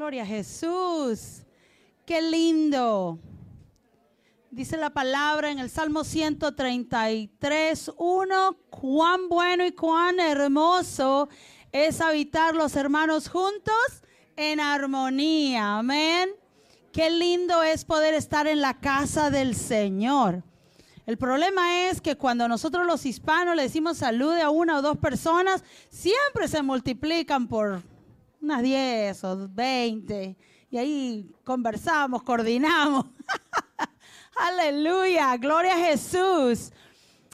Gloria a Jesús. Qué lindo. Dice la palabra en el Salmo 133, 1, cuán bueno y cuán hermoso es habitar los hermanos juntos en armonía. Amén. Qué lindo es poder estar en la casa del Señor. El problema es que cuando nosotros los hispanos le decimos salude a una o dos personas, siempre se multiplican por unas 10 o 20. Y ahí conversamos, coordinamos. Aleluya, gloria a Jesús.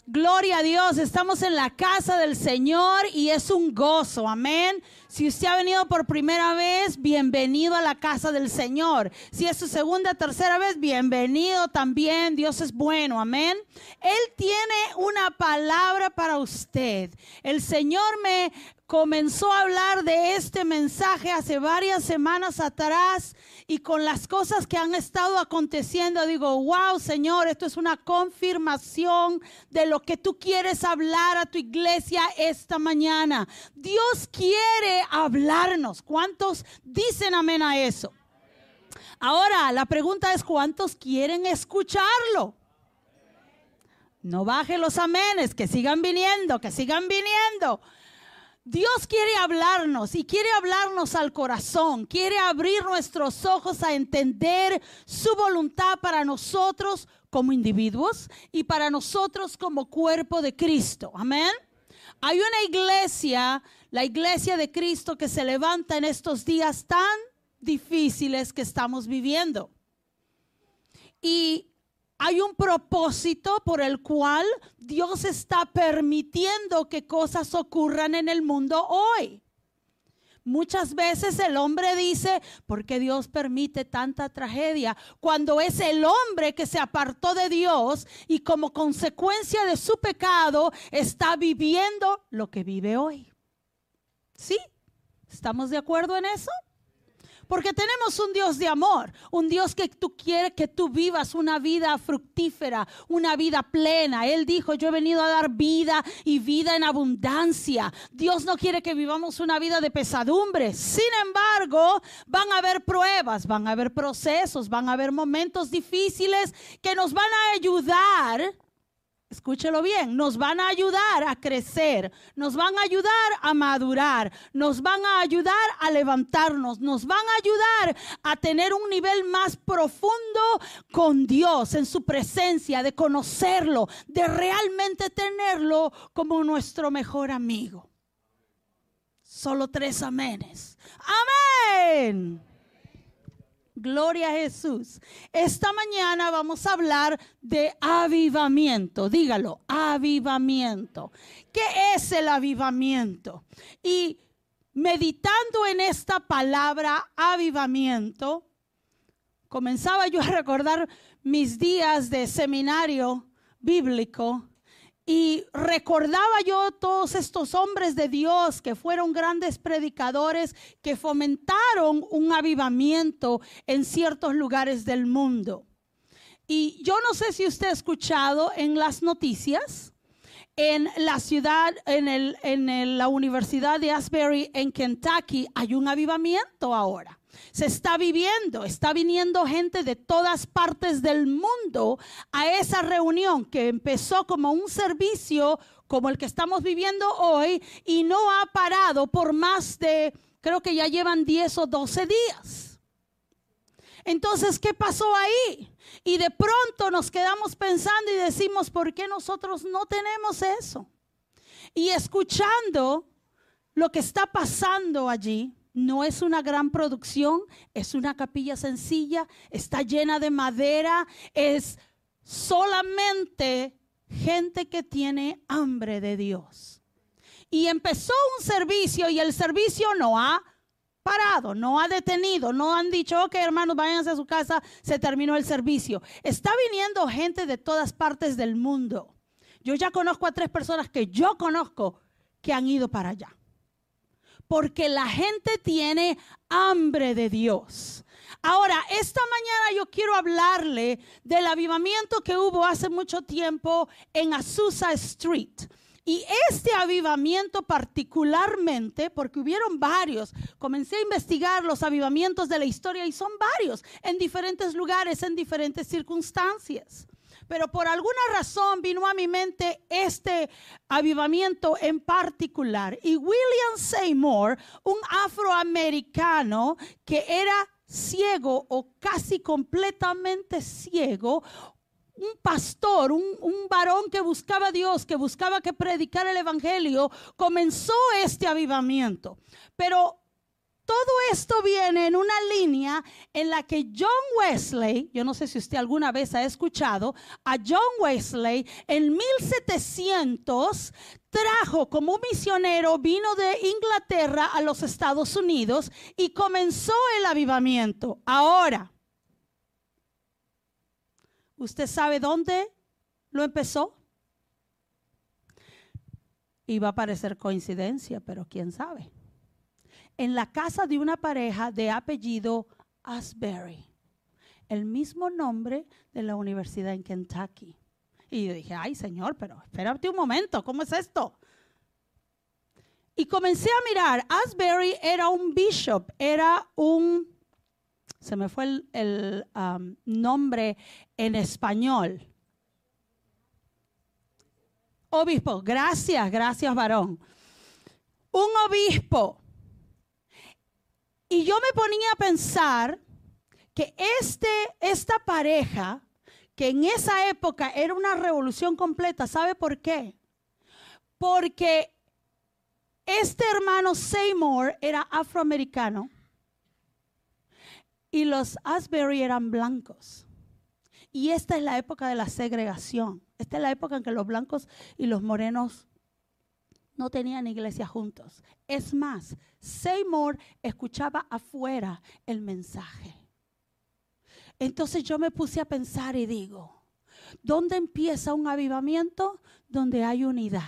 Gloria a Dios, estamos en la casa del Señor y es un gozo, amén. Si usted ha venido por primera vez, bienvenido a la casa del Señor. Si es su segunda, tercera vez, bienvenido también. Dios es bueno, amén. Él tiene una palabra para usted. El Señor me comenzó a hablar de este mensaje hace varias semanas atrás y con las cosas que han estado aconteciendo, digo, wow, Señor, esto es una confirmación de lo que tú quieres hablar a tu iglesia esta mañana. Dios quiere hablarnos. ¿Cuántos dicen amén a eso? Ahora, la pregunta es, ¿cuántos quieren escucharlo? No baje los amenes, que sigan viniendo, que sigan viniendo. Dios quiere hablarnos y quiere hablarnos al corazón, quiere abrir nuestros ojos a entender su voluntad para nosotros como individuos y para nosotros como cuerpo de Cristo. Amén. Hay una iglesia, la iglesia de Cristo, que se levanta en estos días tan difíciles que estamos viviendo. Y hay un propósito por el cual Dios está permitiendo que cosas ocurran en el mundo hoy. Muchas veces el hombre dice, ¿por qué Dios permite tanta tragedia? Cuando es el hombre que se apartó de Dios y como consecuencia de su pecado está viviendo lo que vive hoy. ¿Sí? ¿Estamos de acuerdo en eso? Porque tenemos un Dios de amor, un Dios que tú quieres que tú vivas una vida fructífera, una vida plena. Él dijo, yo he venido a dar vida y vida en abundancia. Dios no quiere que vivamos una vida de pesadumbre. Sin embargo, van a haber pruebas, van a haber procesos, van a haber momentos difíciles que nos van a ayudar escúchelo bien, nos van a ayudar a crecer, nos van a ayudar a madurar, nos van a ayudar a levantarnos, nos van a ayudar a tener un nivel más profundo con Dios en su presencia, de conocerlo, de realmente tenerlo como nuestro mejor amigo. Solo tres amenes. Amén. Gloria a Jesús. Esta mañana vamos a hablar de avivamiento. Dígalo, avivamiento. ¿Qué es el avivamiento? Y meditando en esta palabra avivamiento, comenzaba yo a recordar mis días de seminario bíblico y recordaba yo todos estos hombres de Dios que fueron grandes predicadores que fomentaron un avivamiento en ciertos lugares del mundo. Y yo no sé si usted ha escuchado en las noticias, en la ciudad, en, el, la Universidad de Asbury, en Kentucky, hay un avivamiento ahora se está viviendo, está viniendo gente de todas partes del mundo a esa reunión que empezó como un servicio como el que estamos viviendo hoy y no ha parado por más de, creo que ya llevan 10 o 12 días. Entonces, ¿qué pasó ahí? Y de pronto nos quedamos pensando y decimos, ¿por qué nosotros no tenemos eso? Y escuchando lo que está pasando allí, no es una gran producción, es una capilla sencilla, está llena de madera, es solamente gente que tiene hambre de Dios. Y empezó un servicio y el servicio no ha parado, no ha detenido, no han dicho, ok hermanos, váyanse a su casa, se terminó el servicio. Está viniendo gente de todas partes del mundo. Yo ya conozco a tres personas que yo conozco que han ido para allá porque la gente tiene hambre de Dios. Ahora, esta mañana yo quiero hablarle del avivamiento que hubo hace mucho tiempo en Azusa Street. Y este avivamiento particularmente, porque hubieron varios, comencé a investigar los avivamientos de la historia y son varios, en diferentes lugares, en diferentes circunstancias. Pero por alguna razón vino a mi mente este avivamiento en particular. Y William Seymour, un afroamericano que era ciego o casi completamente ciego, un pastor, un, varón que buscaba a Dios, que buscaba que predicara el Evangelio, comenzó este avivamiento. Pero todo esto viene en una línea en la que John Wesley, yo no sé si usted alguna vez ha escuchado, a John Wesley en 1700 trajo como misionero, vino de Inglaterra a los Estados Unidos y comenzó el avivamiento. Ahora, ¿usted sabe dónde lo empezó? Iba a parecer coincidencia, pero quién sabe en la casa de una pareja de apellido Asbury, el mismo nombre de la universidad en Kentucky. Y yo dije, ay Señor, pero espérate un momento, ¿cómo es esto? Y comencé a mirar, Asbury era un bishop, era un, se me fue el, um, nombre en español. Obispo, gracias, gracias varón. Un obispo y yo me ponía a pensar que este, esta pareja, que en esa época era una revolución completa, ¿sabe por qué? Porque este hermano Seymour era afroamericano y los Asbury eran blancos. Y esta es la época de la segregación. Esta es la época en que los blancos y los morenos no tenían iglesia juntos. Es más, Seymour escuchaba afuera el mensaje. Entonces yo me puse a pensar y digo, ¿dónde empieza un avivamiento? Donde hay unidad.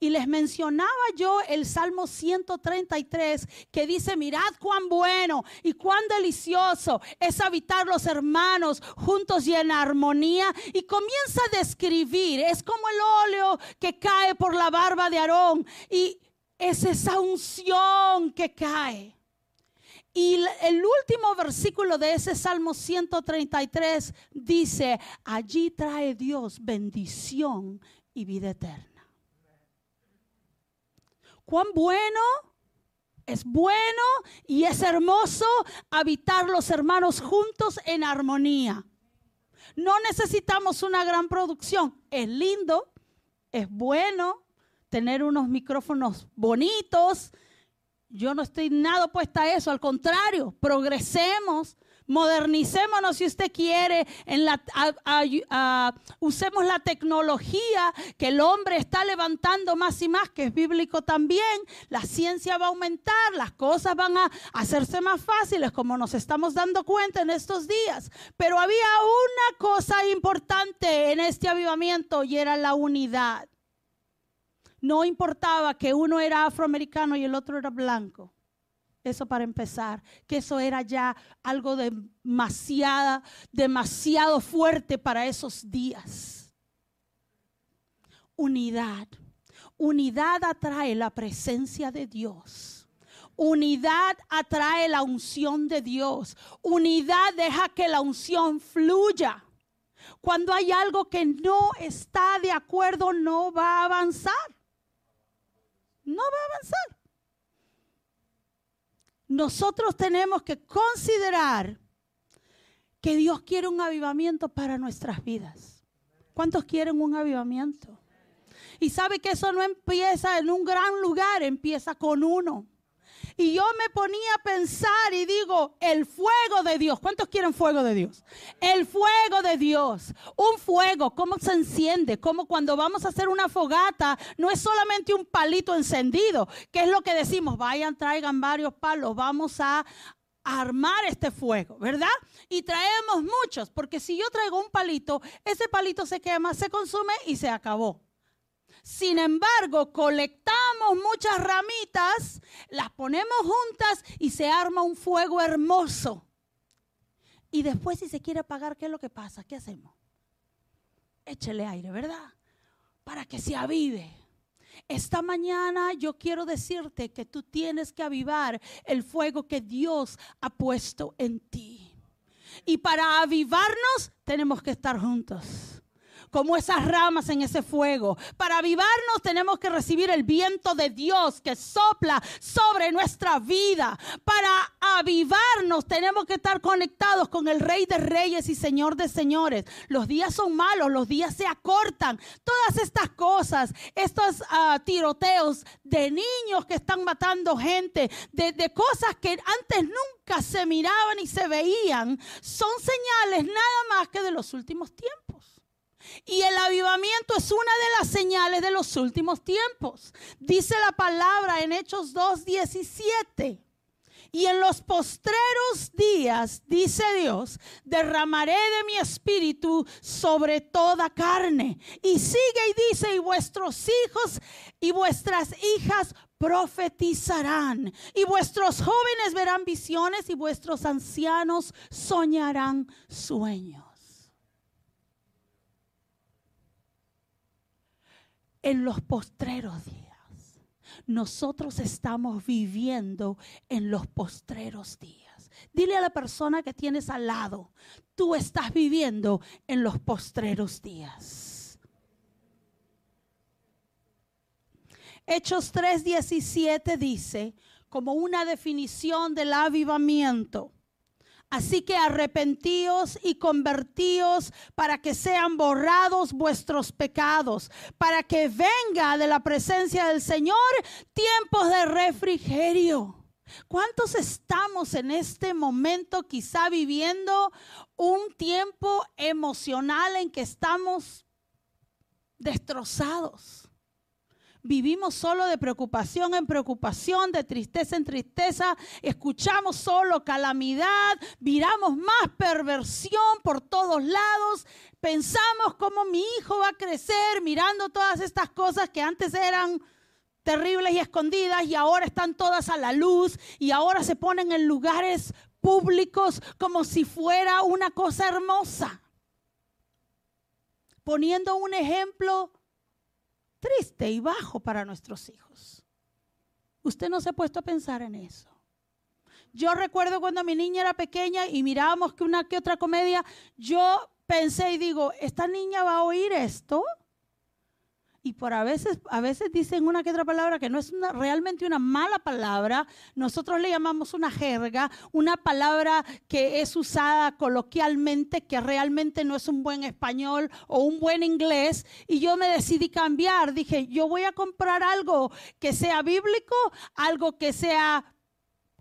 Y les mencionaba yo el Salmo 133 que dice, mirad cuán bueno y cuán delicioso es habitar los hermanos juntos y en armonía. Y comienza a describir, es como el óleo que cae por la barba de Aarón y es esa unción que cae. Y el último versículo de ese Salmo 133 dice, allí trae Dios bendición y vida eterna cuán bueno es bueno y es hermoso habitar los hermanos juntos en armonía. No necesitamos una gran producción. Es lindo, es bueno tener unos micrófonos bonitos. Yo no estoy nada opuesta a eso, al contrario, progresemos Modernicémonos si usted quiere, la, usemos la tecnología que el hombre está levantando más y más, que es bíblico también. La ciencia va a aumentar, las cosas van a hacerse más fáciles, como nos estamos dando cuenta en estos días. Pero había una cosa importante en este avivamiento y era la unidad. No importaba que uno era afroamericano y el otro era blanco. Eso para empezar, que eso era ya algo demasiado, demasiado fuerte para esos días. Unidad. Unidad atrae la presencia de Dios. Unidad atrae la unción de Dios. Unidad deja que la unción fluya. Cuando hay algo que no está de acuerdo, no va a avanzar. No va a avanzar nosotros tenemos que considerar que Dios quiere un avivamiento para nuestras vidas. ¿Cuántos quieren un avivamiento? Y sabe que eso no empieza en un gran lugar, empieza con uno. Y yo me ponía a pensar y digo, el fuego de Dios. ¿Cuántos quieren fuego de Dios? El fuego de Dios. Un fuego, ¿cómo se enciende? Como cuando vamos a hacer una fogata, no es solamente un palito encendido. ¿Qué es lo que decimos? Vayan, traigan varios palos, vamos a armar este fuego, ¿verdad? Y traemos muchos, porque si yo traigo un palito, ese palito se quema, se consume y se acabó. Sin embargo, colectamos muchas ramitas, las ponemos juntas y se arma un fuego hermoso. Y después si se quiere apagar, ¿qué es lo que pasa? ¿Qué hacemos? Échele aire, ¿verdad? Para que se avive. Esta mañana yo quiero decirte que tú tienes que avivar el fuego que Dios ha puesto en ti. Y para avivarnos tenemos que estar juntos como esas ramas en ese fuego. Para avivarnos tenemos que recibir el viento de Dios que sopla sobre nuestra vida. Para avivarnos tenemos que estar conectados con el Rey de Reyes y Señor de Señores. Los días son malos, los días se acortan. Todas estas cosas, estos ah, tiroteos de niños que están matando gente, de, de cosas que antes nunca se miraban y se veían, son señales nada más que de los últimos tiempos. Y el avivamiento es una de las señales de los últimos tiempos. Dice la palabra en Hechos 2.17. Y en los postreros días, dice Dios, derramaré de mi espíritu sobre toda carne. Y sigue y dice, y vuestros hijos y vuestras hijas profetizarán, y vuestros jóvenes verán visiones, y vuestros ancianos soñarán sueños. En los postreros días. Nosotros estamos viviendo en los postreros días. Dile a la persona que tienes al lado, tú estás viviendo en los postreros días. Hechos 3:17 dice, como una definición del avivamiento, Así que arrepentíos y convertíos para que sean borrados vuestros pecados, para que venga de la presencia del Señor tiempos de refrigerio. ¿Cuántos estamos en este momento quizá viviendo un tiempo emocional en que estamos destrozados? Vivimos solo de preocupación en preocupación, de tristeza en tristeza, escuchamos solo calamidad, miramos más perversión por todos lados, pensamos cómo mi hijo va a crecer mirando todas estas cosas que antes eran terribles y escondidas y ahora están todas a la luz y ahora se ponen en lugares públicos como si fuera una cosa hermosa. Poniendo un ejemplo triste y bajo para nuestros hijos. Usted no se ha puesto a pensar en eso. Yo recuerdo cuando mi niña era pequeña y mirábamos que una que otra comedia, yo pensé y digo, ¿esta niña va a oír esto? Y por a veces, a veces dicen una que otra palabra que no es realmente una mala palabra, nosotros le llamamos una jerga, una palabra que es usada coloquialmente, que realmente no es un buen español o un buen inglés, y yo me decidí cambiar, dije, yo voy a comprar algo que sea bíblico, algo que sea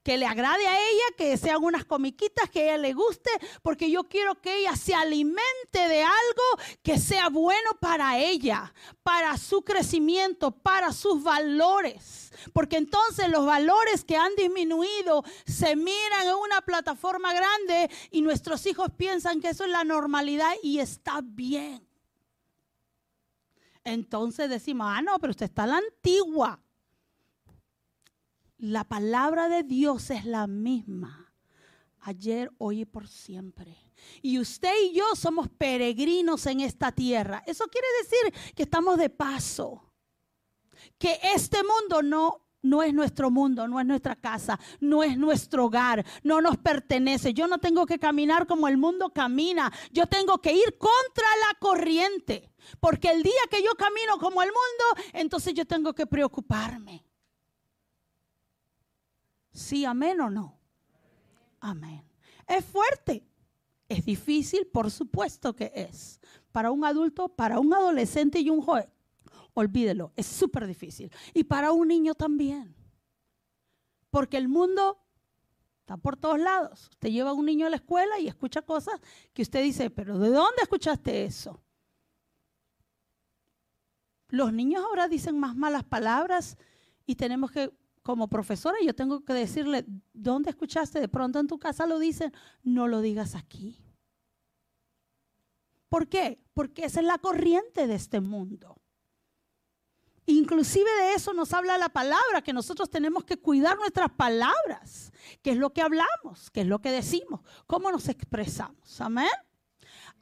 que le agrade a ella, que sean unas comiquitas que ella le guste, porque yo quiero que ella se alimente de algo que sea bueno para ella, para su crecimiento, para sus valores. Porque entonces los valores que han disminuido se miran en una plataforma grande y nuestros hijos piensan que eso es la normalidad y está bien. Entonces decimos, ah, no, pero usted está la antigua. La palabra de Dios es la misma. Ayer, hoy y por siempre. Y usted y yo somos peregrinos en esta tierra. Eso quiere decir que estamos de paso. Que este mundo no no es nuestro mundo, no es nuestra casa, no es nuestro hogar, no nos pertenece. Yo no tengo que caminar como el mundo camina, yo tengo que ir contra la corriente, porque el día que yo camino como el mundo, entonces yo tengo que preocuparme. Sí, amén o no. Amén. Es fuerte. Es difícil, por supuesto que es. Para un adulto, para un adolescente y un joven. Olvídelo, es súper difícil. Y para un niño también. Porque el mundo está por todos lados. Usted lleva a un niño a la escuela y escucha cosas que usted dice, pero ¿de dónde escuchaste eso? Los niños ahora dicen más malas palabras y tenemos que como profesora yo tengo que decirle, ¿dónde escuchaste? De pronto en tu casa lo dicen, no lo digas aquí. ¿Por qué? Porque esa es la corriente de este mundo. Inclusive de eso nos habla la palabra, que nosotros tenemos que cuidar nuestras palabras, qué es lo que hablamos, qué es lo que decimos, cómo nos expresamos. Amén.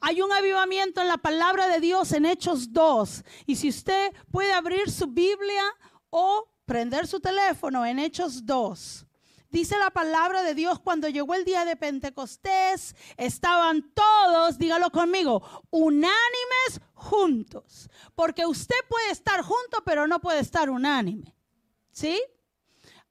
Hay un avivamiento en la palabra de Dios en Hechos 2. Y si usted puede abrir su Biblia o prender su teléfono en Hechos 2. Dice la palabra de Dios, cuando llegó el día de Pentecostés, estaban todos, dígalo conmigo, unánimes juntos. Porque usted puede estar junto, pero no puede estar unánime. ¿Sí?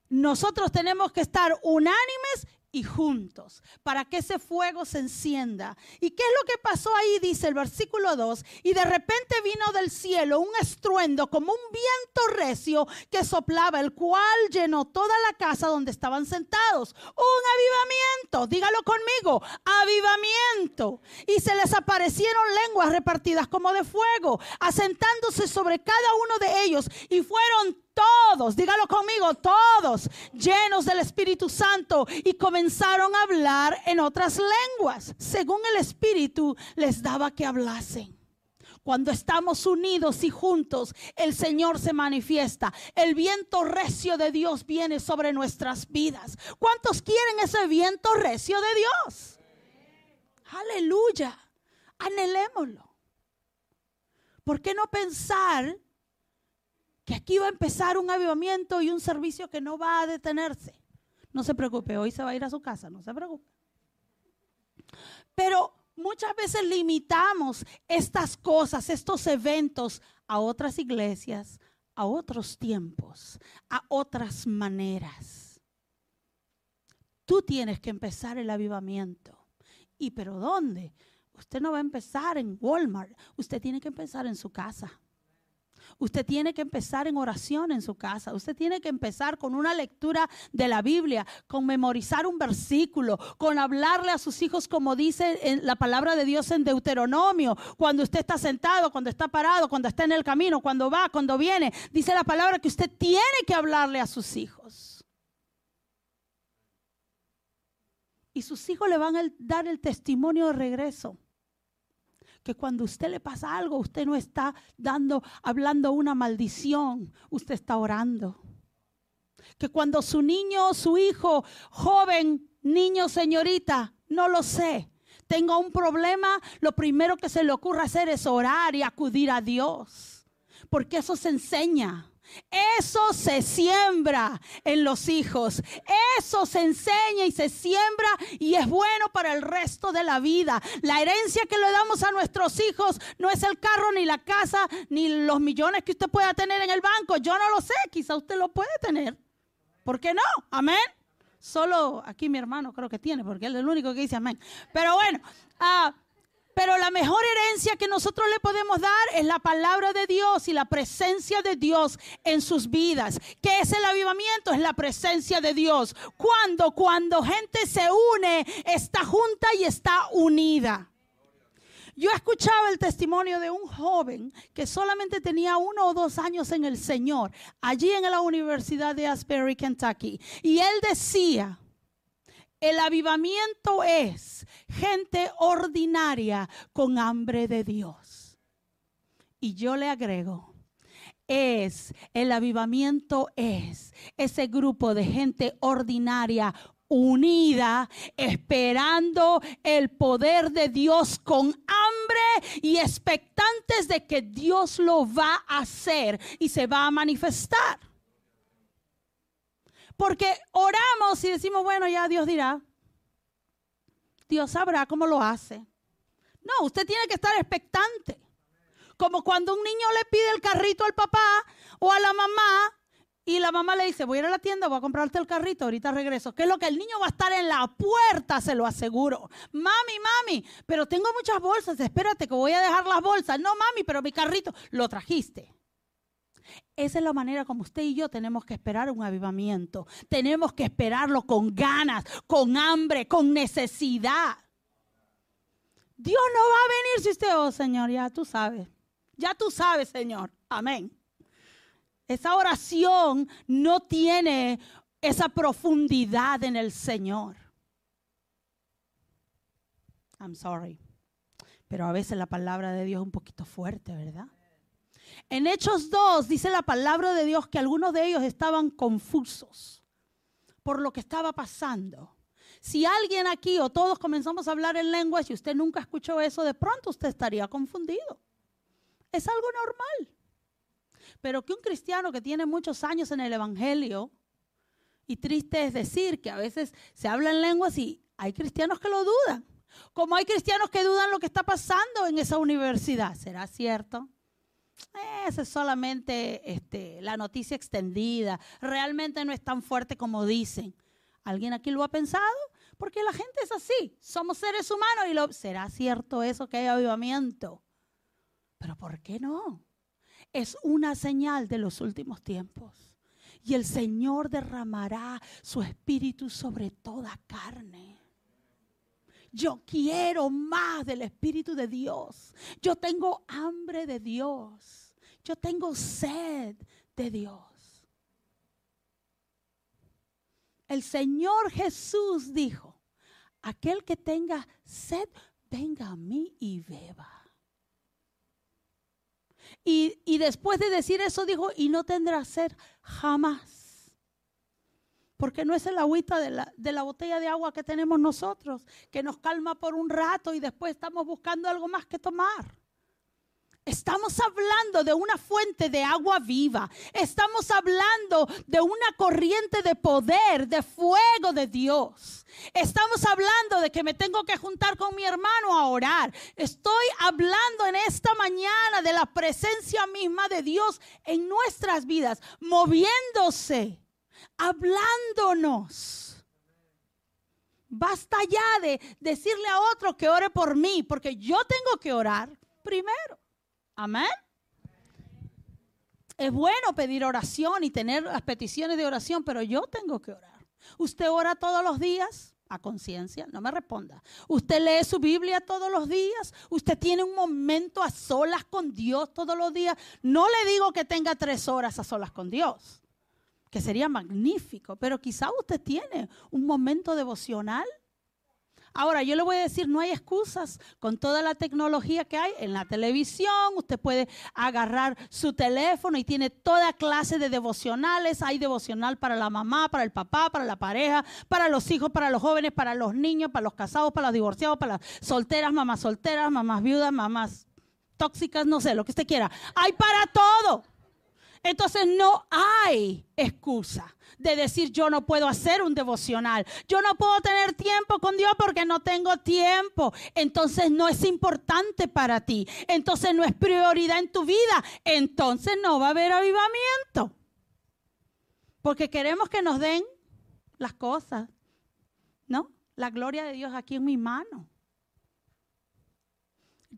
Nosotros tenemos que estar unánimes y juntos para que ese fuego se encienda. ¿Y qué es lo que pasó ahí? Dice el versículo 2. Y de repente vino del cielo un estruendo como un viento recio que soplaba, el cual llenó toda la casa donde estaban sentados. Un avivamiento, dígalo conmigo, avivamiento. Y se les aparecieron lenguas repartidas como de fuego, asentándose sobre cada uno de ellos. Y fueron todos, dígalo conmigo, todos llenos del Espíritu Santo y comenzaron a hablar en otras lenguas, según el Espíritu les daba que hablasen. Cuando estamos unidos y juntos, el Señor se manifiesta. El viento recio de Dios viene sobre nuestras vidas. ¿Cuántos quieren ese viento recio de Dios? Aleluya. Anhelémoslo. ¿Por qué no pensar que aquí va a empezar un avivamiento y un servicio que no va a detenerse. No se preocupe, hoy se va a ir a su casa, no se preocupe. Pero muchas veces limitamos estas cosas, estos eventos a otras iglesias, a otros tiempos, a otras maneras. Tú tienes que empezar el avivamiento. ¿Y pero dónde? Usted no va a empezar en Walmart, usted tiene que empezar en su casa. Usted tiene que empezar en oración en su casa. Usted tiene que empezar con una lectura de la Biblia, con memorizar un versículo, con hablarle a sus hijos como dice en la palabra de Dios en Deuteronomio. Cuando usted está sentado, cuando está parado, cuando está en el camino, cuando va, cuando viene. Dice la palabra que usted tiene que hablarle a sus hijos. Y sus hijos le van a dar el testimonio de regreso que cuando usted le pasa algo, usted no está dando, hablando una maldición, usted está orando. Que cuando su niño, su hijo, joven, niño, señorita, no lo sé, tenga un problema, lo primero que se le ocurre hacer es orar y acudir a Dios. Porque eso se enseña. Eso se siembra en los hijos. Eso se enseña y se siembra y es bueno para el resto de la vida. La herencia que le damos a nuestros hijos no es el carro, ni la casa, ni los millones que usted pueda tener en el banco. Yo no lo sé, quizá usted lo puede tener. ¿Por qué no? Amén. Solo aquí mi hermano creo que tiene, porque él es el único que dice amén. Pero bueno, ah, pero la mejor herencia que nosotros le podemos dar es la palabra de Dios y la presencia de Dios en sus vidas. ¿Qué es el avivamiento? Es la presencia de Dios. Cuando, cuando gente se une, está junta y está unida. Yo escuchaba el testimonio de un joven que solamente tenía uno o dos años en el Señor, allí en la Universidad de Asbury, Kentucky. Y él decía, el avivamiento es gente ordinaria con hambre de Dios. Y yo le agrego, es, el avivamiento es ese grupo de gente ordinaria unida, esperando el poder de Dios con hambre y expectantes de que Dios lo va a hacer y se va a manifestar. Porque oramos y decimos, bueno, ya Dios dirá. Dios sabrá cómo lo hace. No, usted tiene que estar expectante. Como cuando un niño le pide el carrito al papá o a la mamá y la mamá le dice, voy a ir a la tienda, voy a comprarte el carrito, ahorita regreso. ¿Qué es lo que el niño va a estar en la puerta? Se lo aseguro. Mami, mami, pero tengo muchas bolsas, espérate que voy a dejar las bolsas. No, mami, pero mi carrito lo trajiste. Esa es la manera como usted y yo tenemos que esperar un avivamiento. Tenemos que esperarlo con ganas, con hambre, con necesidad. Dios no va a venir si usted, oh Señor, ya tú sabes. Ya tú sabes, Señor. Amén. Esa oración no tiene esa profundidad en el Señor. I'm sorry. Pero a veces la palabra de Dios es un poquito fuerte, ¿verdad? En Hechos 2 dice la palabra de Dios que algunos de ellos estaban confusos por lo que estaba pasando. si alguien aquí o todos comenzamos a hablar en lenguas y usted nunca escuchó eso, de pronto usted estaría confundido. Es algo normal. Pero que un cristiano que tiene muchos años en el Evangelio, y triste es decir que a veces se habla en lenguas y hay cristianos que lo dudan, como hay cristianos que dudan lo que está pasando en esa universidad. ¿Será cierto? Esa es solamente este, la noticia extendida. Realmente no es tan fuerte como dicen. ¿Alguien aquí lo ha pensado? Porque la gente es así. Somos seres humanos y lo, será cierto eso que hay avivamiento. Pero ¿por qué no? Es una señal de los últimos tiempos. Y el Señor derramará su espíritu sobre toda carne. Yo quiero más del Espíritu de Dios. Yo tengo hambre de Dios. Yo tengo sed de Dios. El Señor Jesús dijo, aquel que tenga sed, venga a mí y beba. Y, después de decir eso dijo, y no tendrá sed jamás. Porque no es el agüita de la, de la botella de agua que tenemos nosotros, que nos calma por un rato y después estamos buscando algo más que tomar. Estamos hablando de una fuente de agua viva. Estamos hablando de una corriente de poder, de fuego de Dios. Estamos hablando de que me tengo que juntar con mi hermano a orar. Estoy hablando en esta mañana de la presencia misma de Dios en nuestras vidas, moviéndose, hablándonos. Basta ya de decirle a otro que ore por mí, porque yo tengo que orar primero. Amén. Es bueno pedir oración y tener las peticiones de oración, pero yo tengo que orar. ¿Usted ora todos los días? A conciencia, no me responda. ¿Usted lee su Biblia todos los días? ¿Usted tiene un momento a solas con Dios todos los días? No le digo que tenga tres horas a solas con Dios, que sería magnífico, pero quizá usted tiene un momento devocional Ahora, yo le voy a decir, no hay excusas con toda la tecnología que hay en la televisión. Usted puede agarrar su teléfono y tiene toda clase de devocionales. Hay devocional para la mamá, para el papá, para la pareja, para los hijos, para los jóvenes, para los niños, para los casados, para los divorciados, para las solteras, mamás solteras, mamás viudas, mamás tóxicas, no sé, lo que usted quiera. Hay para todo. Entonces no hay excusa de decir yo no puedo hacer un devocional. Yo no puedo tener tiempo con Dios porque no tengo tiempo. Entonces no es importante para ti. Entonces no es prioridad en tu vida. Entonces no va a haber avivamiento. Porque queremos que nos den las cosas. ¿No? La gloria de Dios aquí en mi mano.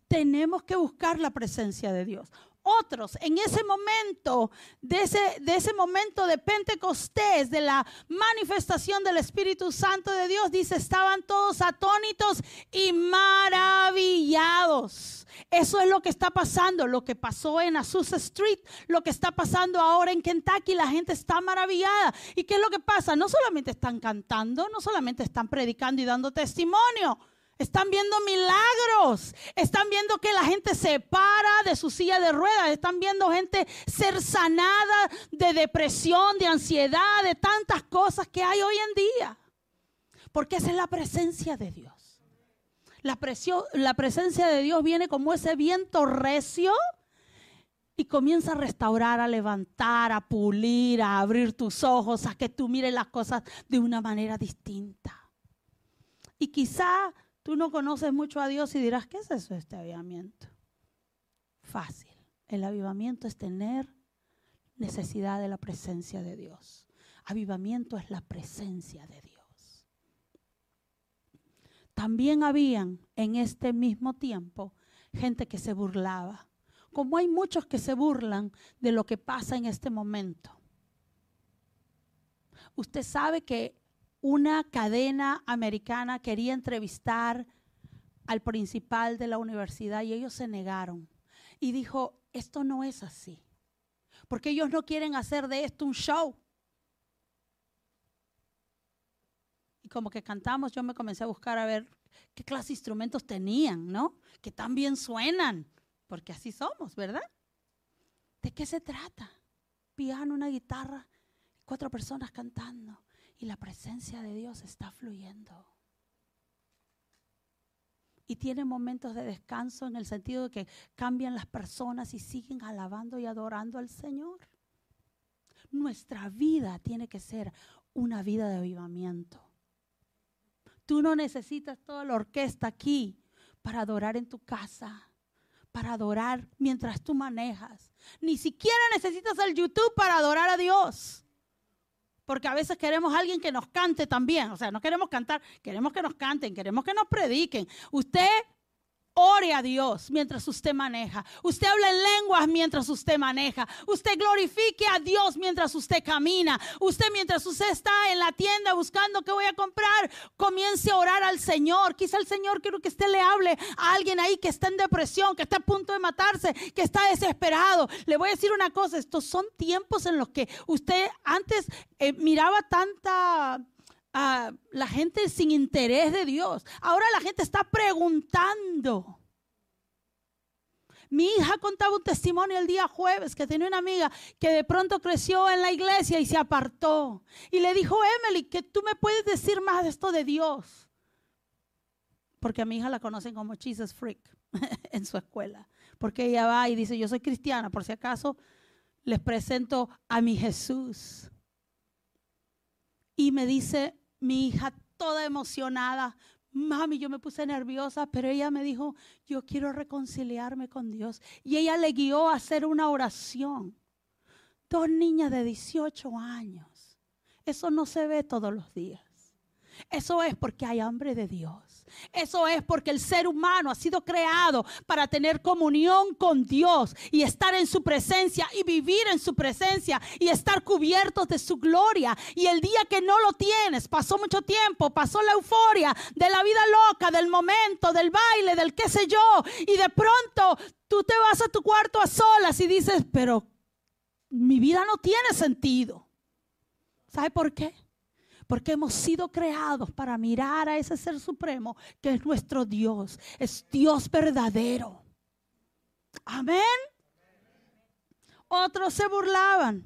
Tenemos que buscar la presencia de Dios otros en ese momento, de ese, de ese momento de Pentecostés, de la manifestación del Espíritu Santo de Dios, dice, estaban todos atónitos y maravillados. Eso es lo que está pasando, lo que pasó en Azusa Street, lo que está pasando ahora en Kentucky, la gente está maravillada. ¿Y qué es lo que pasa? No solamente están cantando, no solamente están predicando y dando testimonio, están viendo milagros. Están viendo que la gente se para de su silla de ruedas. Están viendo gente ser sanada de depresión, de ansiedad, de tantas cosas que hay hoy en día. Porque esa es la presencia de Dios. La, la presencia de Dios viene como ese viento recio y comienza a restaurar, a levantar, a pulir, a abrir tus ojos, a que tú mires las cosas de una manera distinta. Y quizá Tú no conoces mucho a Dios y dirás, ¿qué es eso este avivamiento? Fácil. El avivamiento es tener necesidad de la presencia de Dios. Avivamiento es la presencia de Dios. También habían en este mismo tiempo gente que se burlaba, como hay muchos que se burlan de lo que pasa en este momento. Usted sabe que una cadena americana quería entrevistar al principal de la universidad y ellos se negaron. Y dijo, esto no es así, porque ellos no quieren hacer de esto un show. Y como que cantamos, yo me comencé a buscar a ver qué clase de instrumentos tenían, ¿no? Que tan bien suenan, porque así somos, ¿verdad? ¿De qué se trata? Piano, una guitarra, cuatro personas cantando y la presencia de Dios está fluyendo. y tiene momentos de descanso en el sentido de que cambian las personas y siguen alabando y adorando al Señor. Nuestra vida tiene que ser una vida de avivamiento. Tú no necesitas toda la orquesta aquí para adorar en tu casa, para adorar mientras tú manejas. Ni siquiera necesitas el YouTube para adorar a Dios. Porque a veces queremos a alguien que nos cante también. O sea, no queremos cantar, queremos que nos canten, queremos que nos prediquen. Usted Ore a Dios mientras usted maneja. Usted habla en lenguas mientras usted maneja. Usted glorifique a Dios mientras usted camina. Usted mientras usted está en la tienda buscando qué voy a comprar, comience a orar al Señor. Quizá el Señor quiero que usted le hable a alguien ahí que está en depresión, que está a punto de matarse, que está desesperado. Le voy a decir una cosa, estos son tiempos en los que usted antes eh, miraba tanta a la gente sin interés de Dios. Ahora la gente está preguntando. Mi hija contaba un testimonio el día jueves que tenía una amiga que de pronto creció en la iglesia y se apartó. Y le dijo, Emily, que tú me puedes decir más de esto de Dios. Porque a mi hija la conocen como Jesus Freak en su escuela. Porque ella va y dice, yo soy cristiana, por si acaso les presento a mi Jesús. Y me dice, mi hija toda emocionada. Mami, yo me puse nerviosa, pero ella me dijo, yo quiero reconciliarme con Dios. Y ella le guió a hacer una oración. Dos niñas de 18 años. Eso no se ve todos los días. Eso es porque hay hambre de Dios. Eso es porque el ser humano ha sido creado para tener comunión con Dios y estar en su presencia y vivir en su presencia y estar cubiertos de su gloria. Y el día que no lo tienes, pasó mucho tiempo, pasó la euforia de la vida loca, del momento, del baile, del qué sé yo. Y de pronto tú te vas a tu cuarto a solas y dices, pero mi vida no tiene sentido. ¿Sabe por qué? Porque hemos sido creados para mirar a ese ser supremo que es nuestro Dios. Es Dios verdadero. Amén. Otros se burlaban.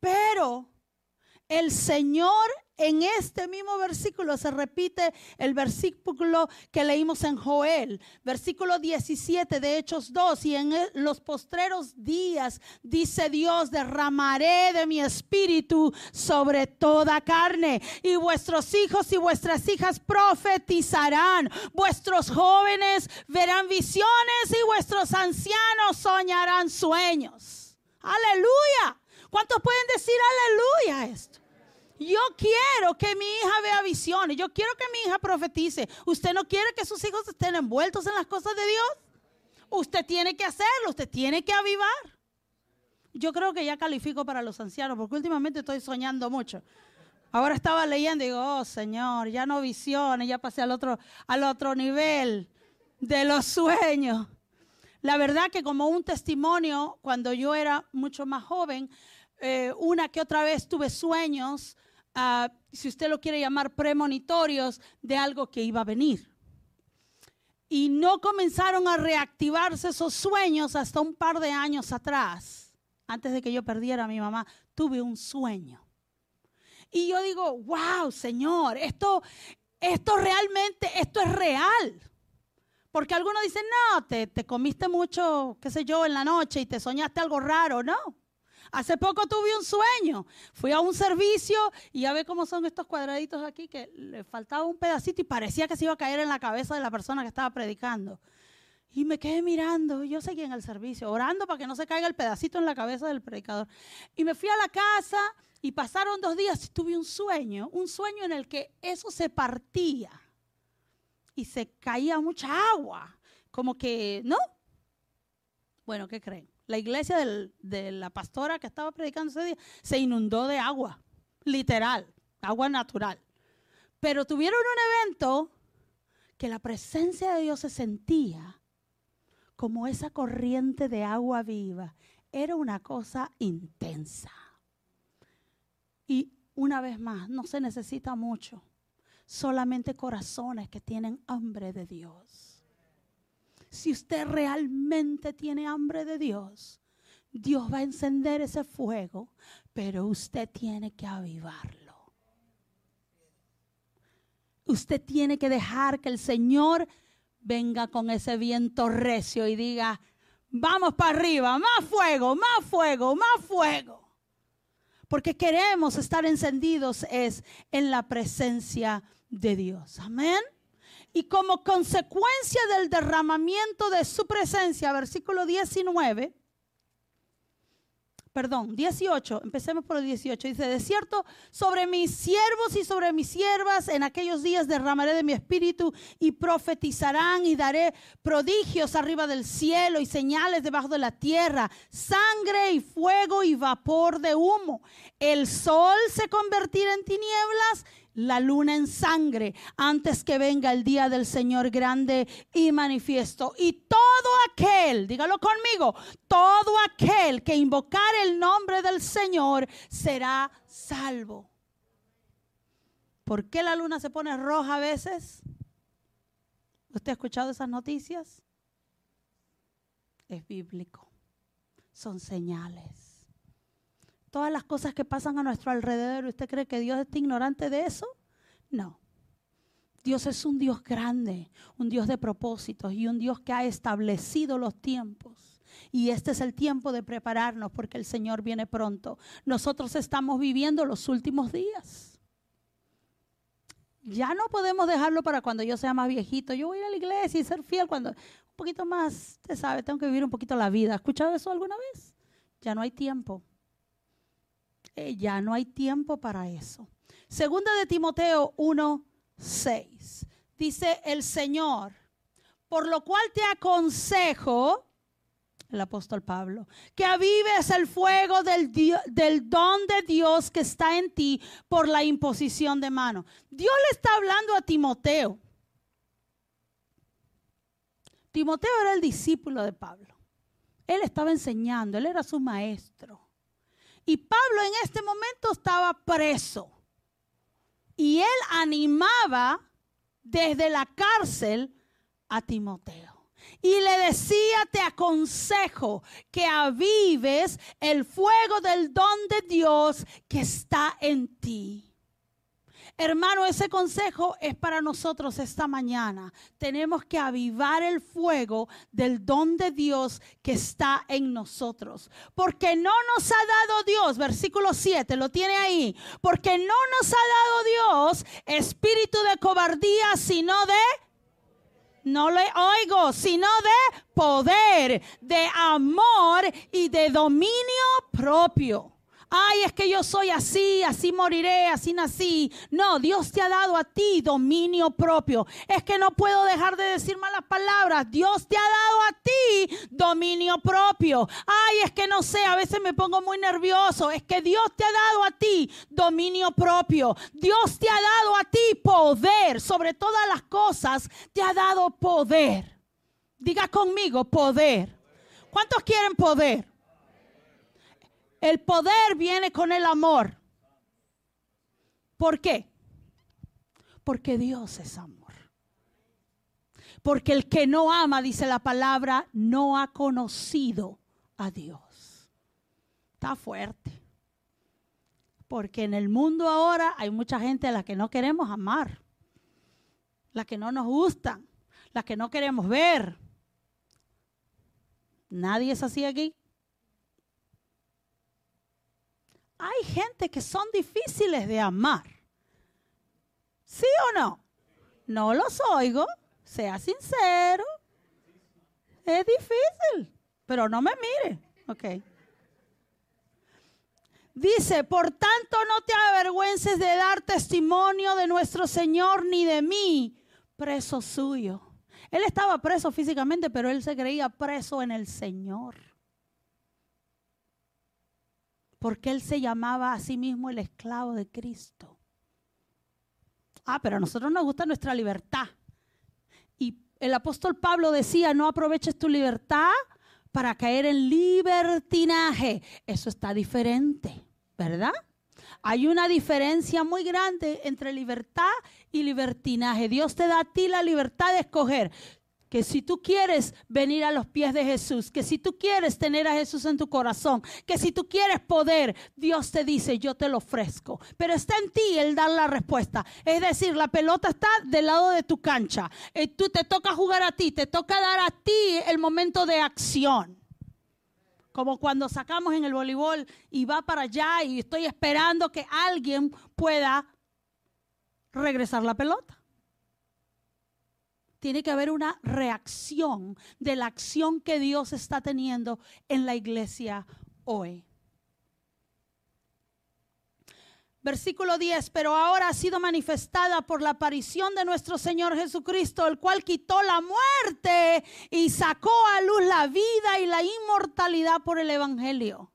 Pero el Señor en este mismo versículo se repite el versículo que leímos en Joel, versículo 17 de Hechos 2, y en los postreros días, dice Dios, derramaré de mi espíritu sobre toda carne, y vuestros hijos y vuestras hijas profetizarán, vuestros jóvenes verán visiones y vuestros ancianos soñarán sueños. Aleluya. ¿Cuántos pueden decir aleluya a esto? Yo quiero que mi hija vea visiones. Yo quiero que mi hija profetice. ¿Usted no quiere que sus hijos estén envueltos en las cosas de Dios? Usted tiene que hacerlo. Usted tiene que avivar. Yo creo que ya califico para los ancianos porque últimamente estoy soñando mucho. Ahora estaba leyendo y digo, oh Señor, ya no visiones, ya pasé al otro, al otro nivel de los sueños. La verdad que como un testimonio, cuando yo era mucho más joven, eh, una que otra vez tuve sueños Ah, si usted lo quiere llamar premonitorios, de algo que iba a venir. Y no comenzaron a reactivarse esos sueños hasta un par de años atrás. Antes de que yo perdiera a mi mamá, tuve un sueño. Y yo digo, wow, Señor, esto, esto realmente, esto es real. Porque algunos dicen, no, te, te comiste mucho, qué sé yo, en la noche y te soñaste algo raro. No, Hace poco tuve un sueño. Fui a un servicio y ya ve cómo son estos cuadraditos aquí que le faltaba un pedacito y parecía que se iba a caer en la cabeza de la persona que estaba predicando. Y me quedé mirando, yo seguí en el servicio, orando para que no se caiga el pedacito en la cabeza del predicador. Y me fui a la casa y pasaron dos días y tuve un sueño, un sueño en el que eso se partía y se caía mucha agua, como que, ¿no? Bueno, ¿qué creen? La iglesia de la pastora que estaba predicando ese día se inundó de agua, literal, agua natural. Pero tuvieron un evento que la presencia de Dios se sentía como esa corriente de agua viva. Era una cosa intensa. Y una vez más, no se necesita mucho, solamente corazones que tienen hambre de Dios si usted realmente tiene hambre de Dios, Dios va a encender ese fuego, pero usted tiene que avivarlo. Usted tiene que dejar que el Señor venga con ese viento recio y diga, vamos para arriba, más fuego, más fuego, más fuego. Porque queremos estar encendidos es en la presencia de Dios. Amén. Y como consecuencia del derramamiento de su presencia, versículo 19, perdón, 18, empecemos por el 18, dice, de cierto, sobre mis siervos y sobre mis siervas en aquellos días derramaré de mi espíritu y profetizarán y daré prodigios arriba del cielo y señales debajo de la tierra, sangre y fuego y vapor de humo. El sol se convertirá en tinieblas la luna en sangre antes que venga el día del Señor grande y manifiesto. Y todo aquel, dígalo conmigo, todo aquel que invocar el nombre del Señor será salvo. ¿Por qué la luna se pone roja a veces? ¿Usted ha escuchado esas noticias? Es bíblico. Son señales todas las cosas que pasan a nuestro alrededor, ¿usted cree que Dios está ignorante de eso? No. Dios es un Dios grande, un Dios de propósitos y un Dios que ha establecido los tiempos. Y este es el tiempo de prepararnos porque el Señor viene pronto. Nosotros estamos viviendo los últimos días. Ya no podemos dejarlo para cuando yo sea más viejito. Yo voy a ir a la iglesia y ser fiel cuando un poquito más, usted sabe, tengo que vivir un poquito la vida. ¿Ha escuchado eso alguna vez? Ya no hay tiempo. Eh, ya no hay tiempo para eso. Segunda de Timoteo 1, 6. Dice el Señor, por lo cual te aconsejo, el apóstol Pablo, que avives el fuego del, del don de Dios que está en ti por la imposición de mano. Dios le está hablando a Timoteo. Timoteo era el discípulo de Pablo. Él estaba enseñando, él era su maestro. Y Pablo en este momento estaba preso. Y él animaba desde la cárcel a Timoteo. Y le decía, te aconsejo que avives el fuego del don de Dios que está en ti. Hermano, ese consejo es para nosotros esta mañana. Tenemos que avivar el fuego del don de Dios que está en nosotros. Porque no nos ha dado Dios, versículo 7, lo tiene ahí. Porque no nos ha dado Dios espíritu de cobardía, sino de no le oigo, sino de poder, de amor y de dominio propio ay, es que yo soy así, así moriré, así nací. No, Dios te ha dado a ti dominio propio. Es que no puedo dejar de decir malas palabras. Dios te ha dado a ti dominio propio. Ay, es que no sé, a veces me pongo muy nervioso. Es que Dios te ha dado a ti dominio propio. Dios te ha dado a ti poder sobre todas las cosas. Te ha dado poder. Diga conmigo, poder. ¿Cuántos quieren poder? El poder viene con el amor. ¿Por qué? Porque Dios es amor. Porque el que no ama, dice la palabra, no ha conocido a Dios. Está fuerte. Porque en el mundo ahora hay mucha gente a la que no queremos amar. La que no nos gustan. La que no queremos ver. Nadie es así aquí. Hay gente que son difíciles de amar. ¿Sí o no? No los oigo, sea sincero. Es difícil, pero no me mire. Ok. Dice, por tanto no te avergüences de dar testimonio de nuestro Señor ni de mí, preso suyo. Él estaba preso físicamente, pero él se creía preso en el Señor porque él se llamaba a sí mismo el esclavo de Cristo. Ah, pero a nosotros nos gusta nuestra libertad. Y el apóstol Pablo decía, no aproveches tu libertad para caer en libertinaje. Eso está diferente, ¿verdad? Hay una diferencia muy grande entre libertad y libertinaje. Dios te da a ti la libertad de escoger que si tú quieres venir a los pies de Jesús, que si tú quieres tener a Jesús en tu corazón, que si tú quieres poder, Dios te dice, yo te lo ofrezco. Pero está en ti el dar la respuesta. Es decir, la pelota está del lado de tu cancha. Eh, tú te toca jugar a ti, te toca dar a ti el momento de acción. Como cuando sacamos en el voleibol y va para allá y estoy esperando que alguien pueda regresar la pelota tiene que haber una reacción de la acción que Dios está teniendo en la iglesia hoy. Versículo 10, pero ahora ha sido manifestada por la aparición de nuestro Señor Jesucristo, el cual quitó la muerte y sacó a luz la vida y la inmortalidad por el Evangelio.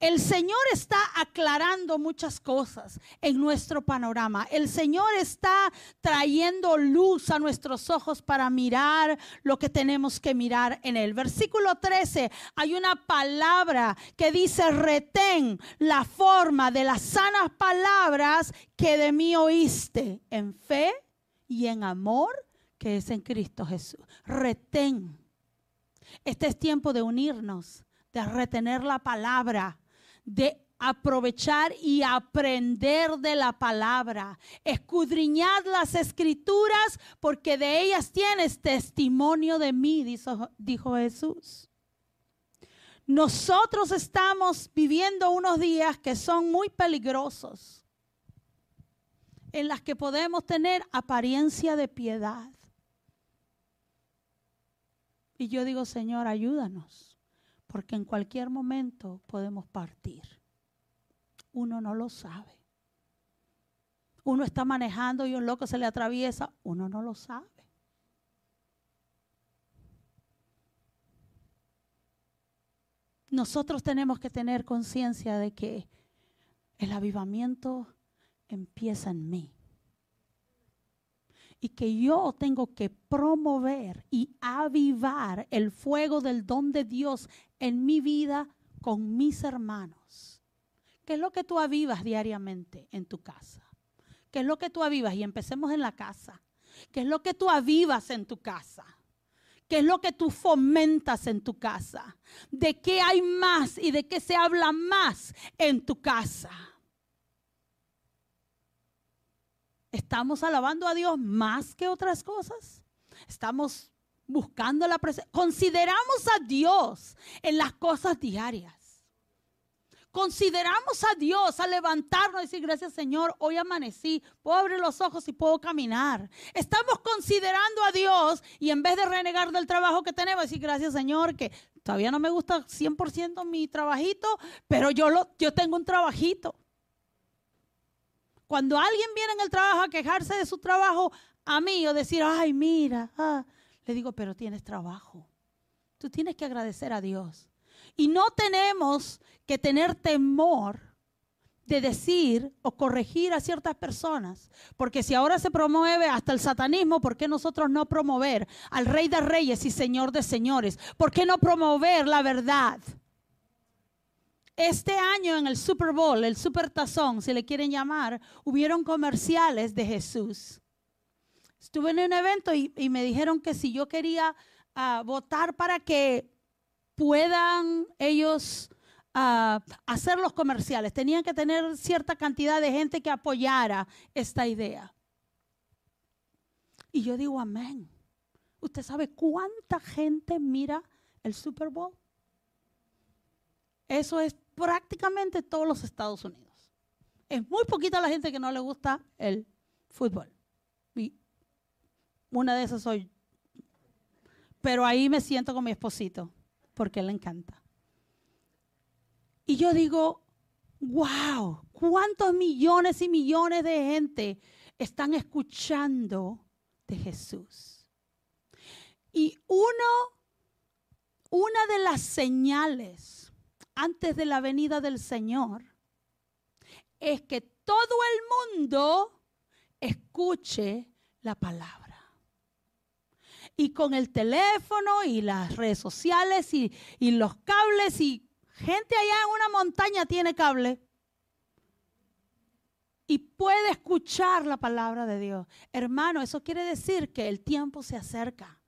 El Señor está aclarando muchas cosas en nuestro panorama. El Señor está trayendo luz a nuestros ojos para mirar lo que tenemos que mirar en Él. Versículo 13, hay una palabra que dice, retén la forma de las sanas palabras que de mí oíste en fe y en amor que es en Cristo Jesús. Retén. Este es tiempo de unirnos, de retener la palabra de aprovechar y aprender de la palabra. Escudriñad las escrituras porque de ellas tienes testimonio de mí, dijo, Jesús. Nosotros estamos viviendo unos días que son muy peligrosos, en las que podemos tener apariencia de piedad. Y yo digo, Señor, ayúdanos porque en cualquier momento podemos partir. Uno no lo sabe. Uno está manejando y un loco se le atraviesa, uno no lo sabe. Nosotros tenemos que tener conciencia de que el avivamiento empieza en mí y que yo tengo que promover y avivar el fuego del don de Dios en mi vida con mis hermanos. ¿Qué es lo que tú avivas diariamente en tu casa? ¿Qué es lo que tú avivas? Y empecemos en la casa. ¿Qué es lo que tú avivas en tu casa? ¿Qué es lo que tú fomentas en tu casa? ¿De qué hay más y de qué se habla más en tu casa? ¿Estamos alabando a Dios más que otras cosas? ¿Estamos buscando la presencia? Consideramos a Dios en las cosas diarias. Consideramos a Dios a levantarnos y decir, gracias Señor, hoy amanecí, puedo abrir los ojos y puedo caminar. Estamos considerando a Dios y en vez de renegar del trabajo que tenemos, decir, gracias Señor, que todavía no me gusta 100% mi trabajito, pero yo, lo, yo tengo un trabajito. Cuando alguien viene en el trabajo a quejarse de su trabajo, a mí o decir, ay, mira, ah", le digo, pero tienes trabajo. Tú tienes que agradecer a Dios. Y no tenemos que tener temor de decir o corregir a ciertas personas. Porque si ahora se promueve hasta el satanismo, ¿por qué nosotros no promover al Rey de Reyes y Señor de Señores? ¿Por qué no promover la verdad? Este año en el Super Bowl, el Super Tazón, si le quieren llamar, hubieron comerciales de Jesús. Estuve en un evento y, me dijeron que si yo quería ah, votar para que puedan ellos ah, hacer los comerciales, tenían que tener cierta cantidad de gente que apoyara esta idea. Y yo digo, amén. ¿Usted sabe cuánta gente mira el Super Bowl? Eso es prácticamente todos los Estados Unidos. Es muy poquita la gente que no le gusta el fútbol. Una de esas soy. Pero ahí me siento con mi esposito, porque le encanta. Y yo digo, wow, ¿cuántos millones y millones de gente están escuchando de Jesús? Y uno, una de las señales antes de la venida del Señor es que todo el mundo escuche la palabra. Y con el teléfono y las redes sociales y, los cables y gente allá en una montaña tiene cable y puede escuchar la palabra de Dios. Hermano, eso quiere decir que el tiempo se acerca.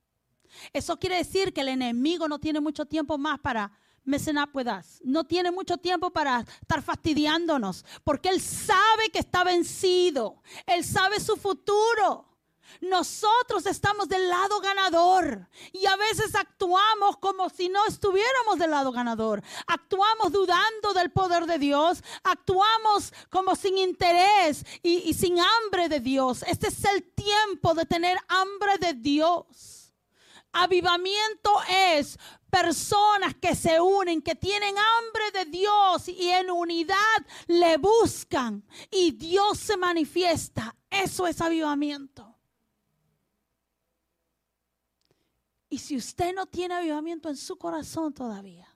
Eso quiere decir que el enemigo no tiene mucho tiempo más para messing up with us. No tiene mucho tiempo para estar fastidiándonos, porque él sabe que está vencido. Él sabe su futuro. Nosotros estamos del lado ganador y a veces actuamos como si no estuviéramos del lado ganador. Actuamos dudando del poder de Dios, actuamos como sin interés y, y sin hambre de Dios. Este es el tiempo de tener hambre de Dios. Avivamiento es personas que se unen, que tienen hambre de Dios y en unidad le buscan y Dios se manifiesta. Eso es avivamiento. Y si usted no tiene avivamiento en su corazón todavía,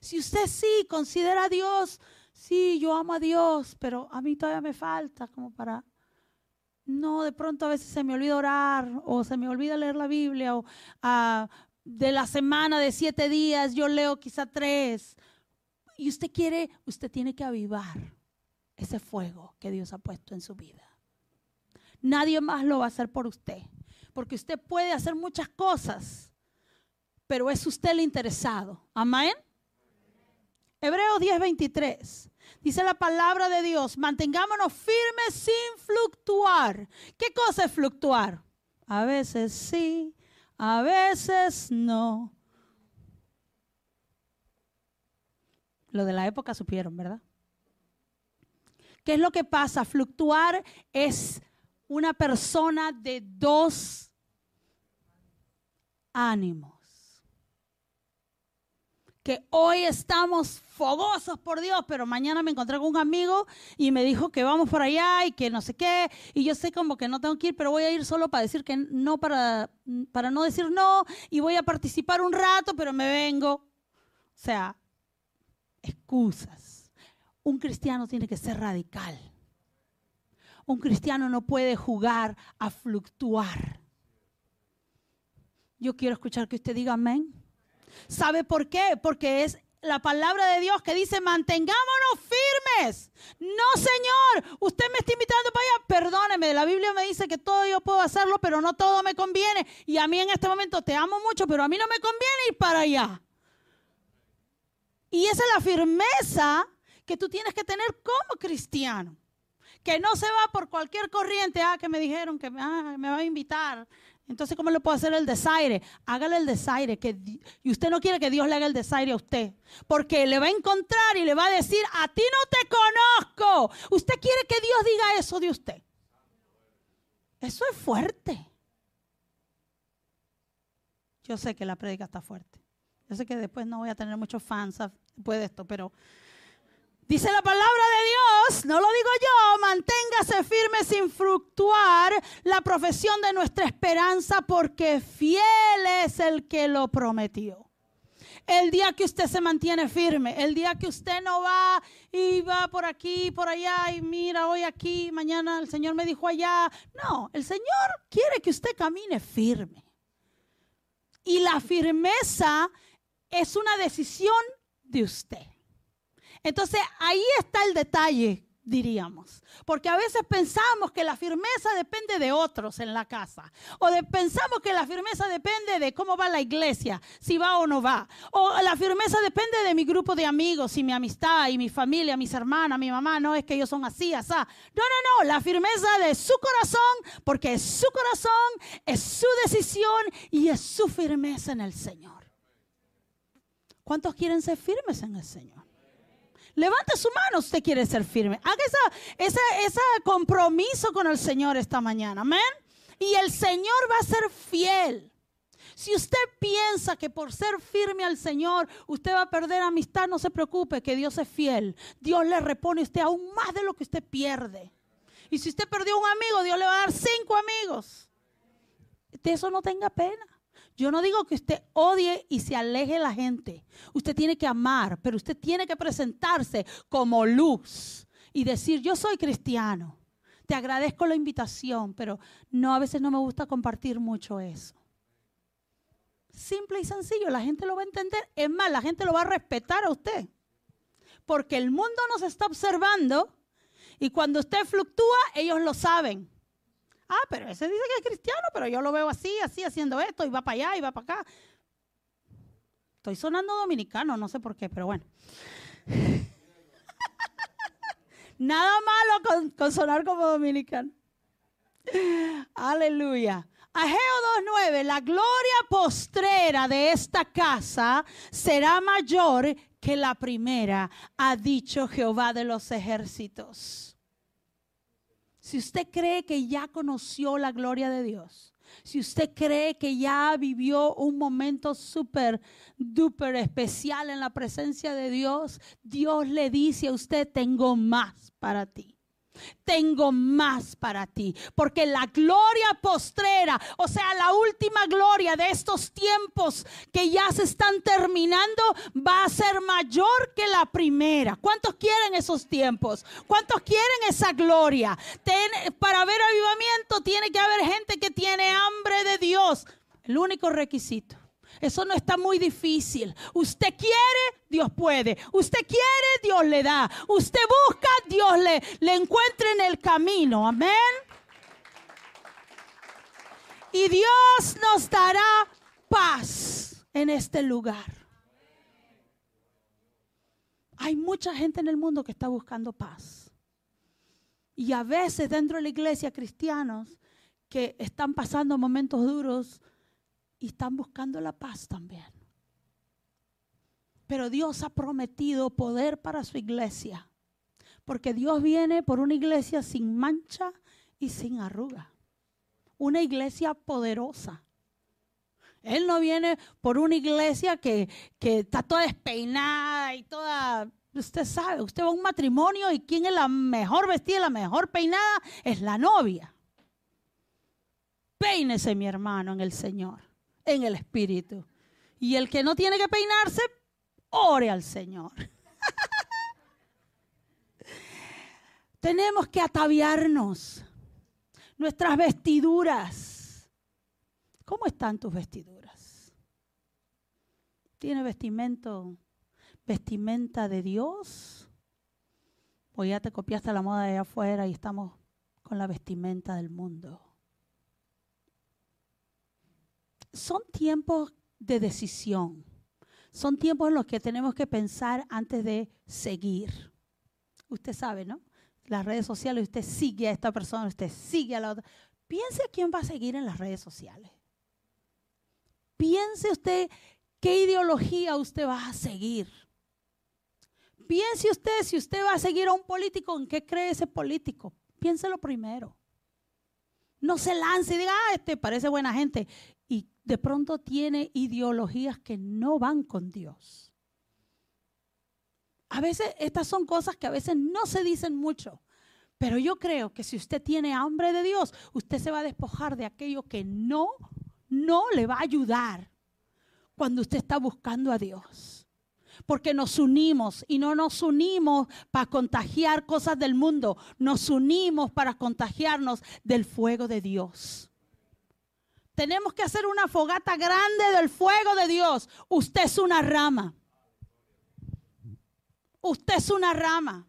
si usted sí considera a Dios, sí, yo amo a Dios, pero a mí todavía me falta como para... No, de pronto a veces se me olvida orar o se me olvida leer la Biblia o uh, de la semana de siete días yo leo quizá tres. Y usted quiere, usted tiene que avivar ese fuego que Dios ha puesto en su vida. Nadie más lo va a hacer por usted, porque usted puede hacer muchas cosas, pero es usted el interesado. Amén. Hebreos 10:23. Dice la palabra de Dios, mantengámonos firmes sin fluctuar. ¿Qué cosa es fluctuar? A veces sí, a veces no. Lo de la época supieron, ¿verdad? ¿Qué es lo que pasa? Fluctuar es una persona de dos ánimos que hoy estamos fogosos por Dios, pero mañana me encontré con un amigo y me dijo que vamos por allá y que no sé qué, y yo sé como que no tengo que ir, pero voy a ir solo para decir que no, para, para no decir no, y voy a participar un rato, pero me vengo. O sea, excusas. Un cristiano tiene que ser radical. Un cristiano no puede jugar a fluctuar. Yo quiero escuchar que usted diga amén. ¿Sabe por qué? Porque es la palabra de Dios que dice, mantengámonos firmes. No, Señor, usted me está invitando para allá. Perdóneme, la Biblia me dice que todo yo puedo hacerlo, pero no todo me conviene. Y a mí en este momento te amo mucho, pero a mí no me conviene ir para allá. Y esa es la firmeza que tú tienes que tener como cristiano. Que no se va por cualquier corriente, ah, que me dijeron que ah, me va a invitar. Entonces, ¿cómo le puedo hacer el desaire? Hágale el desaire. Que, y usted no quiere que Dios le haga el desaire a usted. Porque le va a encontrar y le va a decir, a ti no te conozco. Usted quiere que Dios diga eso de usted. Eso es fuerte. Yo sé que la prédica está fuerte. Yo sé que después no voy a tener muchos fans después de esto, pero Dice la palabra de Dios, no lo digo yo, manténgase firme sin fluctuar la profesión de nuestra esperanza porque fiel es el que lo prometió. El día que usted se mantiene firme, el día que usted no va y va por aquí, por allá y mira hoy aquí, mañana el Señor me dijo allá. No, el Señor quiere que usted camine firme. Y la firmeza es una decisión de usted. Entonces ahí está el detalle, diríamos. Porque a veces pensamos que la firmeza depende de otros en la casa. O pensamos que la firmeza depende de cómo va la iglesia, si va o no va. O la firmeza depende de mi grupo de amigos y mi amistad y mi familia, mis hermanas, mi mamá. No es que ellos son así, así. No, no, no. La firmeza de su corazón, porque es su corazón, es su decisión y es su firmeza en el Señor. ¿Cuántos quieren ser firmes en el Señor? Levante su mano, usted quiere ser firme. Haga ese compromiso con el Señor esta mañana. Amén. Y el Señor va a ser fiel. Si usted piensa que por ser firme al Señor usted va a perder amistad, no se preocupe, que Dios es fiel. Dios le repone a usted aún más de lo que usted pierde. Y si usted perdió un amigo, Dios le va a dar cinco amigos. De eso no tenga pena. Yo no digo que usted odie y se aleje la gente. Usted tiene que amar, pero usted tiene que presentarse como luz y decir, yo soy cristiano. Te agradezco la invitación, pero no, a veces no me gusta compartir mucho eso. Simple y sencillo, la gente lo va a entender. Es más, la gente lo va a respetar a usted. Porque el mundo nos está observando y cuando usted fluctúa, ellos lo saben. Ah, pero ese dice que es cristiano, pero yo lo veo así, así, haciendo esto, y va para allá, y va para acá. Estoy sonando dominicano, no sé por qué, pero bueno. Nada malo con, sonar como dominicano. Aleluya. Ageo 2.9, la gloria postrera de esta casa será mayor que la primera, ha dicho Jehová de los ejércitos. Si usted cree que ya conoció la gloria de Dios, si usted cree que ya vivió un momento súper, duper especial en la presencia de Dios, Dios le dice a usted, tengo más para ti tengo más para ti. Porque la gloria postrera, o sea, la última gloria de estos tiempos que ya se están terminando, va a ser mayor que la primera. ¿Cuántos quieren esos tiempos? ¿Cuántos quieren esa gloria? para ver avivamiento tiene que haber gente que tiene hambre de Dios. El único requisito. Eso no está muy difícil. Usted quiere, Dios puede. Usted quiere, Dios le da. Usted busca, Dios le, le encuentra en el camino. Amén. Y Dios nos dará paz en este lugar. Hay mucha gente en el mundo que está buscando paz. Y a veces dentro de la iglesia cristianos que están pasando momentos duros, y están buscando la paz también. Pero Dios ha prometido poder para su iglesia, porque Dios viene por una iglesia sin mancha y sin arruga, una iglesia poderosa. Él no viene por una iglesia que, que está toda despeinada y toda usted sabe, usted va a un matrimonio y quién es la mejor vestida, la mejor peinada, es la novia. Peínese, mi hermano, en el Señor en el Espíritu. Y el que no tiene que peinarse, ore al Señor. Tenemos que ataviarnos nuestras vestiduras. ¿Cómo están tus vestiduras? ¿Tiene vestimento, vestimenta de Dios? ¿O ya te copiaste la moda de allá afuera y estamos con la vestimenta del mundo? Son tiempos de decisión. Son tiempos en los que tenemos que pensar antes de seguir. Usted sabe, ¿no? Las redes sociales, usted sigue a esta persona, usted sigue a la otra. Piense a quién va a seguir en las redes sociales. Piense usted qué ideología usted va a seguir. Piense usted si usted va a seguir a un político, en qué cree ese político. Piénselo primero. No se lance y diga, ah, este parece buena gente de pronto tiene ideologías que no van con Dios. A veces estas son cosas que a veces no se dicen mucho, pero yo creo que si usted tiene hambre de Dios, usted se va a despojar de aquello que no, no le va a ayudar cuando usted está buscando a Dios. Porque nos unimos y no nos unimos para contagiar cosas del mundo, nos unimos para contagiarnos del fuego de Dios. Tenemos que hacer una fogata grande del fuego de Dios. Usted es una rama. Usted es una rama.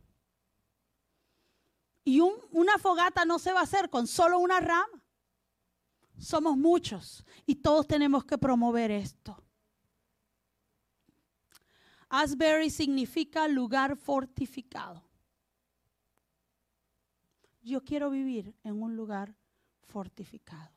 Y una fogata no se va a hacer con solo una rama. Somos muchos y todos tenemos que promover esto. Asbury significa lugar fortificado. Yo quiero vivir en un lugar fortificado.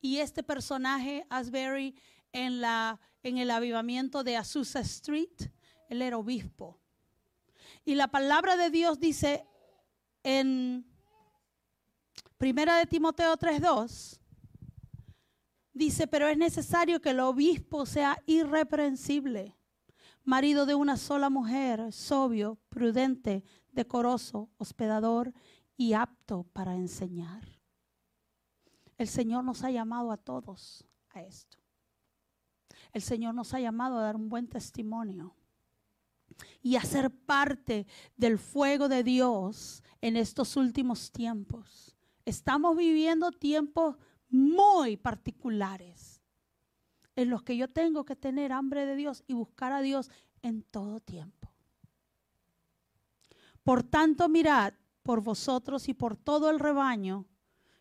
Y este personaje, Asbury, en, la, en el avivamiento de Azusa Street, él era obispo. Y la palabra de Dios dice en Primera de Timoteo 3:2 dice, "Pero es necesario que el obispo sea irreprensible, marido de una sola mujer, sobrio, prudente, decoroso, hospedador y apto para enseñar." El Señor nos ha llamado a todos a esto. El Señor nos ha llamado a dar un buen testimonio y a ser parte del fuego de Dios en estos últimos tiempos. Estamos viviendo tiempos muy particulares en los que yo tengo que tener hambre de Dios y buscar a Dios en todo tiempo. Por tanto, mirad, por vosotros y por todo el rebaño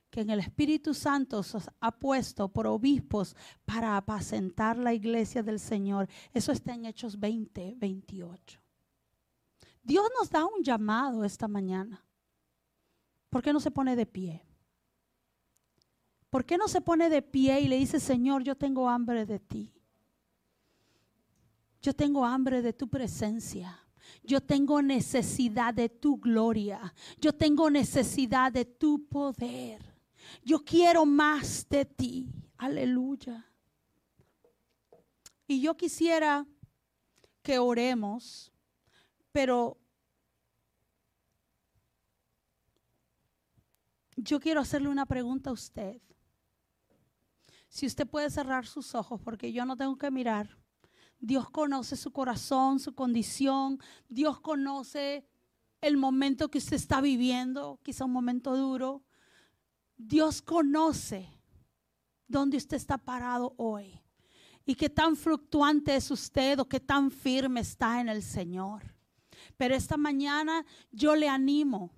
que en el Espíritu Santo ha puesto por obispos para apacentar la iglesia del Señor. Eso está en Hechos 20, 28. Dios nos da un llamado esta mañana. ¿Por qué no se pone de pie? ¿Por qué no se pone de pie y le dice, Señor, yo tengo hambre de ti? Yo tengo hambre de tu presencia. Yo tengo necesidad de tu gloria. Yo tengo necesidad de tu poder. Yo quiero más de ti. Aleluya. Y yo quisiera que oremos, pero yo quiero hacerle una pregunta a usted. Si usted puede cerrar sus ojos, porque yo no tengo que mirar. Dios conoce su corazón, su condición. Dios conoce el momento que usted está viviendo, quizá un momento duro. Dios conoce dónde usted está parado hoy y qué tan fluctuante es usted o qué tan firme está en el Señor. Pero esta mañana yo le animo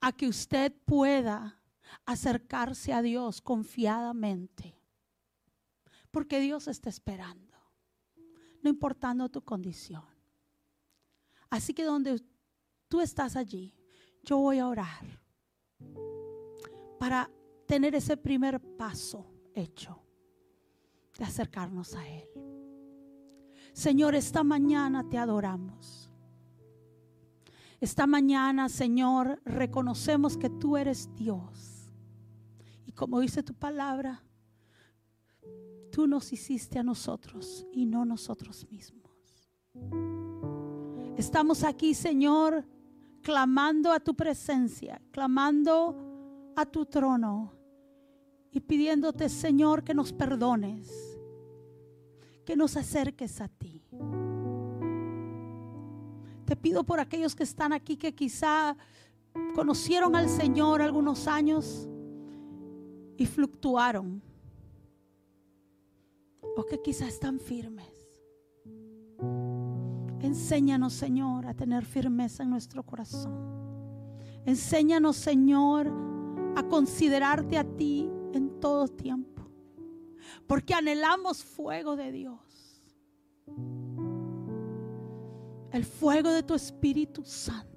a que usted pueda acercarse a Dios confiadamente. Porque Dios está esperando, no importando tu condición. Así que donde tú estás allí, yo voy a orar para tener ese primer paso hecho de acercarnos a Él. Señor, esta mañana te adoramos. Esta mañana, Señor, reconocemos que tú eres Dios. Y como dice tu palabra, tú nos hiciste a nosotros y no nosotros mismos. Estamos aquí, Señor, clamando a tu presencia, clamando a tu trono y pidiéndote, Señor, que nos perdones, que nos acerques a ti. Te pido por aquellos que están aquí que quizá conocieron al Señor algunos años y fluctuaron. O que quizá están firmes. Enséñanos, Señor, a tener firmeza en nuestro corazón. Enséñanos, Señor, a considerarte a ti en todo tiempo. Porque anhelamos fuego de Dios el fuego de tu Espíritu Santo.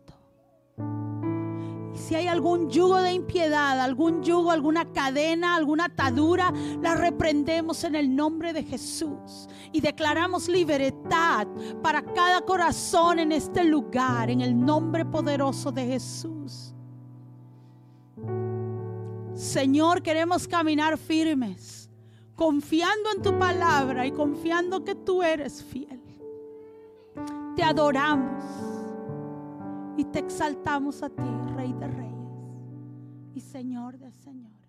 Y si hay algún yugo de impiedad, algún yugo, alguna cadena, alguna atadura, la reprendemos en el nombre de Jesús y declaramos libertad para cada corazón en este lugar, en el nombre poderoso de Jesús. Señor, queremos caminar firmes, confiando en tu palabra y confiando que tú eres fiel te adoramos y te exaltamos a ti, Rey de Reyes y Señor de Señores.